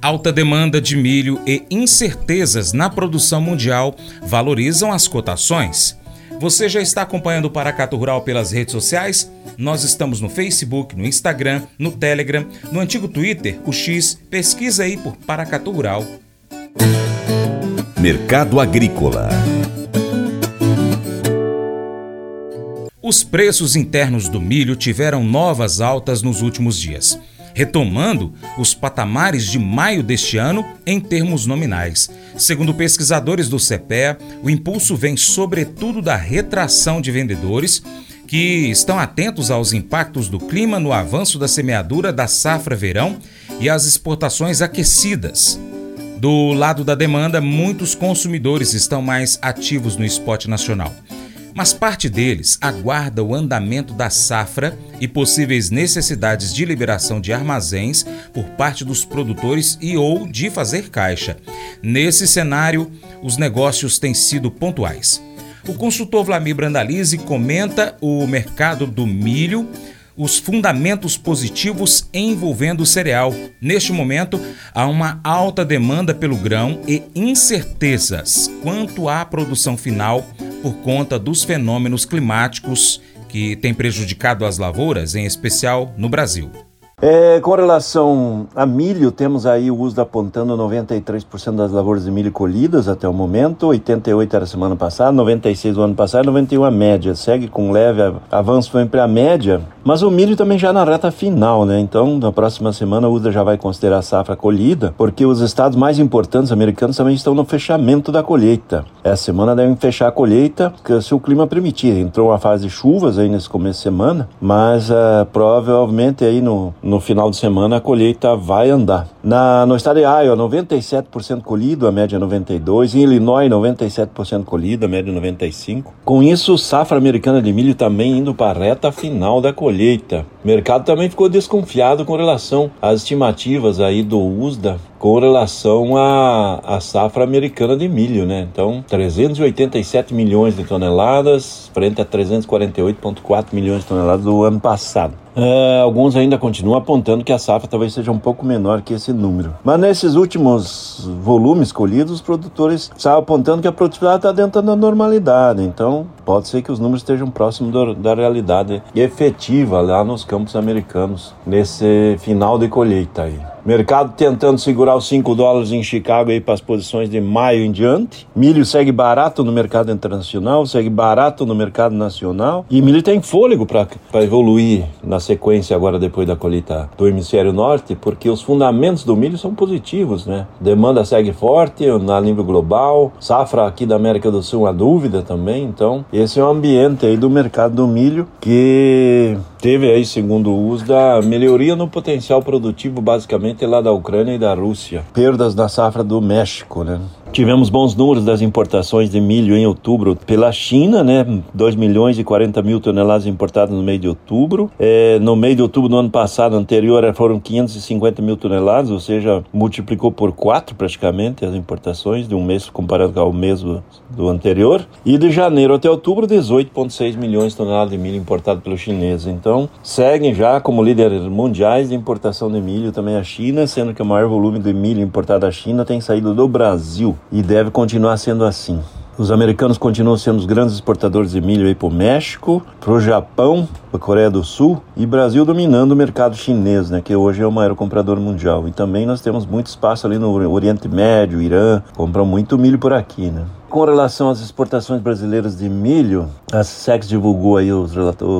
Alta demanda de milho e incertezas na produção mundial valorizam as cotações. Você já está acompanhando o Paracato Rural pelas redes sociais? Nós estamos no Facebook, no Instagram, no Telegram, no antigo Twitter, o X. Pesquisa aí por Paracato Rural. Mercado Agrícola. Os preços internos do milho tiveram novas altas nos últimos dias retomando os patamares de maio deste ano em termos nominais. Segundo pesquisadores do CPEA, o impulso vem sobretudo da retração de vendedores que estão atentos aos impactos do clima no avanço da semeadura da safra verão e às exportações aquecidas. Do lado da demanda, muitos consumidores estão mais ativos no esporte nacional mas parte deles aguarda o andamento da safra e possíveis necessidades de liberação de armazéns por parte dos produtores e ou de fazer caixa. Nesse cenário, os negócios têm sido pontuais. O consultor Vlamir Brandalize comenta o mercado do milho, os fundamentos positivos envolvendo o cereal. Neste momento, há uma alta demanda pelo grão e incertezas quanto à produção final por conta dos fenômenos climáticos que têm prejudicado as lavouras, em especial no Brasil. É, com relação a milho, temos aí o uso apontando 93% das lavouras de milho colhidas até o momento, 88 era semana passada, 96 o ano passado, 91 a média. Segue com leve avanço sempre a média, mas o milho também já na reta final, né? Então, na próxima semana a USDA já vai considerar a safra colhida, porque os estados mais importantes americanos também estão no fechamento da colheita. Essa semana devem fechar a colheita, se o clima permitir. Entrou uma fase de chuvas aí nesse começo de semana, mas uh, provavelmente aí no no final de semana a colheita vai andar. Na, no estado de Iowa, 97% colhido, a média 92%. Em Illinois, 97% colhido, a média 95%. Com isso, safra americana de milho também indo para a reta final da colheita. O mercado também ficou desconfiado com relação às estimativas aí do USDA com relação à, à safra americana de milho, né? Então, 387 milhões de toneladas frente a 348,4 milhões de toneladas do ano passado. Uh, alguns ainda continuam apontando que a safra talvez seja um pouco menor que esse número. Mas nesses últimos volumes colhidos, os produtores estavam apontando que a produtividade está dentro da normalidade. Então, pode ser que os números estejam próximos do, da realidade efetiva lá nos campos americanos, nesse final de colheita aí. Mercado tentando segurar os 5 dólares em Chicago aí para as posições de maio em diante. Milho segue barato no mercado internacional, segue barato no mercado nacional. E milho tem fôlego para evoluir na sequência agora depois da colheita do hemisfério norte, porque os fundamentos do milho são positivos, né? Demanda segue forte na nível global, safra aqui da América do Sul uma dúvida também. Então, esse é o ambiente aí do mercado do milho que teve aí, segundo o USDA, melhoria no potencial produtivo basicamente lá da Ucrânia e da Rússia. Perdas na safra do México, né? Tivemos bons números das importações de milho em outubro pela China, né? 2 milhões e 40 mil toneladas importadas no mês de outubro. É, no mês de outubro do ano passado, anterior, foram 550 mil toneladas, ou seja, multiplicou por quatro praticamente as importações de um mês comparado com o mês do anterior. E de janeiro até outubro, 18,6 milhões de toneladas de milho importado pelos chineses. Então, seguem já como líderes mundiais de importação de milho também a China, sendo que o maior volume de milho importado da China tem saído do Brasil e deve continuar sendo assim. Os americanos continuam sendo os grandes exportadores de milho para o México, para o Japão, para a Coreia do Sul e Brasil dominando o mercado chinês, né, que hoje é o maior comprador mundial. E também nós temos muito espaço ali no Oriente Médio, Irã, compram muito milho por aqui, né. Com relação às exportações brasileiras de milho, a SEX divulgou aí os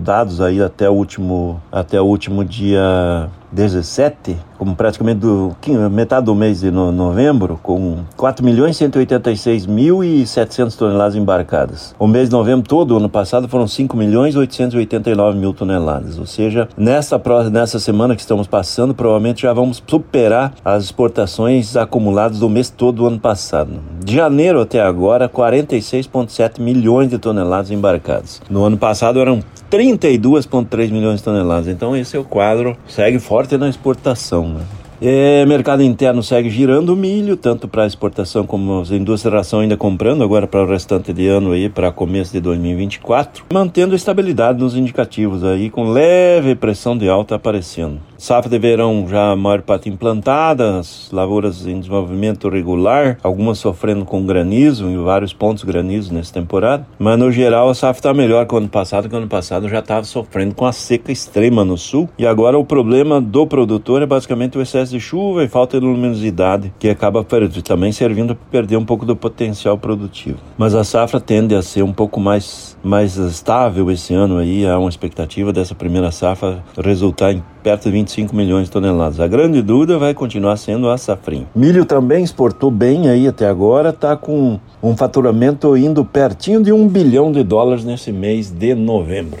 dados aí até o último, até o último dia 17, como praticamente do, metade do mês de novembro, com 4 milhões 186 mil e 700 toneladas embarcadas. O mês de novembro todo, ano passado, foram 5 milhões 889 mil toneladas. Ou seja, nessa, nessa semana que estamos passando, provavelmente já vamos superar as exportações acumuladas do mês todo do ano passado. De janeiro até agora 46,7 milhões de toneladas embarcadas. No ano passado eram 32,3 milhões de toneladas. Então esse é o quadro, segue forte na exportação. Né? É, mercado interno segue girando o milho, tanto para exportação como as indústrias ração ainda comprando, agora para o restante de ano aí, para começo de 2024, mantendo estabilidade nos indicativos aí, com leve pressão de alta aparecendo. Safra de verão já a maior parte implantada, as lavouras em desenvolvimento regular, algumas sofrendo com granizo, em vários pontos granizo nessa temporada. Mas no geral a safra está melhor que o ano passado, que o ano passado já estava sofrendo com a seca extrema no sul. E agora o problema do produtor é basicamente o excesso de chuva e falta de luminosidade, que acaba também servindo para perder um pouco do potencial produtivo. Mas a safra tende a ser um pouco mais, mais estável esse ano aí, há uma expectativa dessa primeira safra resultar em perto de 25 milhões de toneladas. A grande dúvida vai continuar sendo a safrinha. Milho também exportou bem aí até agora, está com um faturamento indo pertinho de um bilhão de dólares nesse mês de novembro.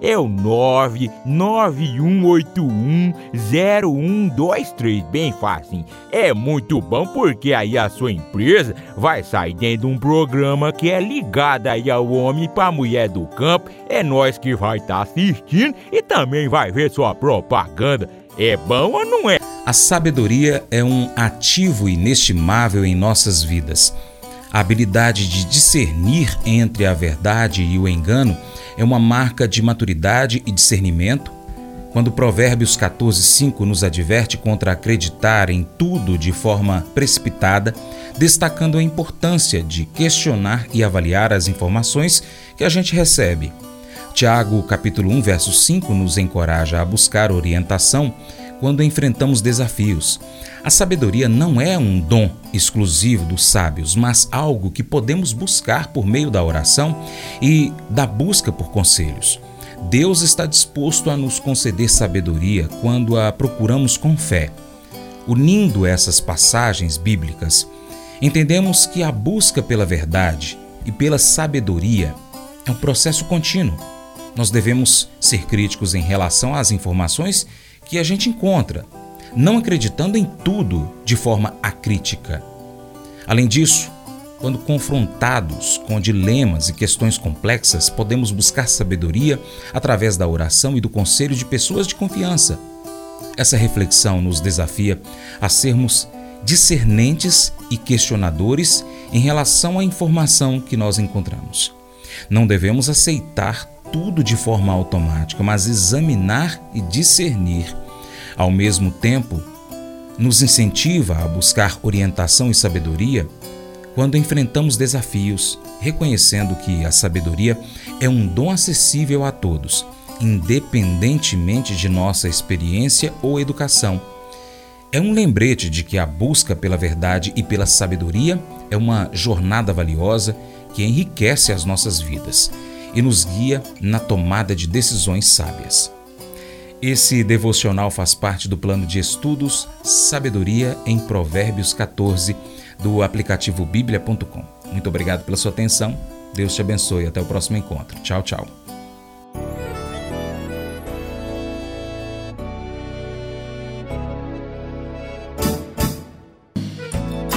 é o 991810123. Bem fácil. É muito bom porque aí a sua empresa vai sair dentro de um programa que é ligado aí ao homem para a mulher do campo. É nós que vai estar tá assistindo e também vai ver sua propaganda. É bom ou não é? A sabedoria é um ativo inestimável em nossas vidas. A habilidade de discernir entre a verdade e o engano é uma marca de maturidade e discernimento. Quando Provérbios 14:5 nos adverte contra acreditar em tudo de forma precipitada, destacando a importância de questionar e avaliar as informações que a gente recebe. Tiago, capítulo 1, verso 5 nos encoraja a buscar orientação quando enfrentamos desafios. A sabedoria não é um dom exclusivo dos sábios, mas algo que podemos buscar por meio da oração e da busca por conselhos. Deus está disposto a nos conceder sabedoria quando a procuramos com fé. Unindo essas passagens bíblicas, entendemos que a busca pela verdade e pela sabedoria é um processo contínuo. Nós devemos ser críticos em relação às informações que a gente encontra, não acreditando em tudo de forma acrítica. Além disso, quando confrontados com dilemas e questões complexas, podemos buscar sabedoria através da oração e do conselho de pessoas de confiança. Essa reflexão nos desafia a sermos discernentes e questionadores em relação à informação que nós encontramos. Não devemos aceitar tudo de forma automática, mas examinar e discernir. Ao mesmo tempo, nos incentiva a buscar orientação e sabedoria quando enfrentamos desafios, reconhecendo que a sabedoria é um dom acessível a todos, independentemente de nossa experiência ou educação. É um lembrete de que a busca pela verdade e pela sabedoria é uma jornada valiosa que enriquece as nossas vidas e nos guia na tomada de decisões sábias. Esse devocional faz parte do plano de estudos Sabedoria em Provérbios 14 do aplicativo bíblia.com. Muito obrigado pela sua atenção. Deus te abençoe. Até o próximo encontro. Tchau, tchau.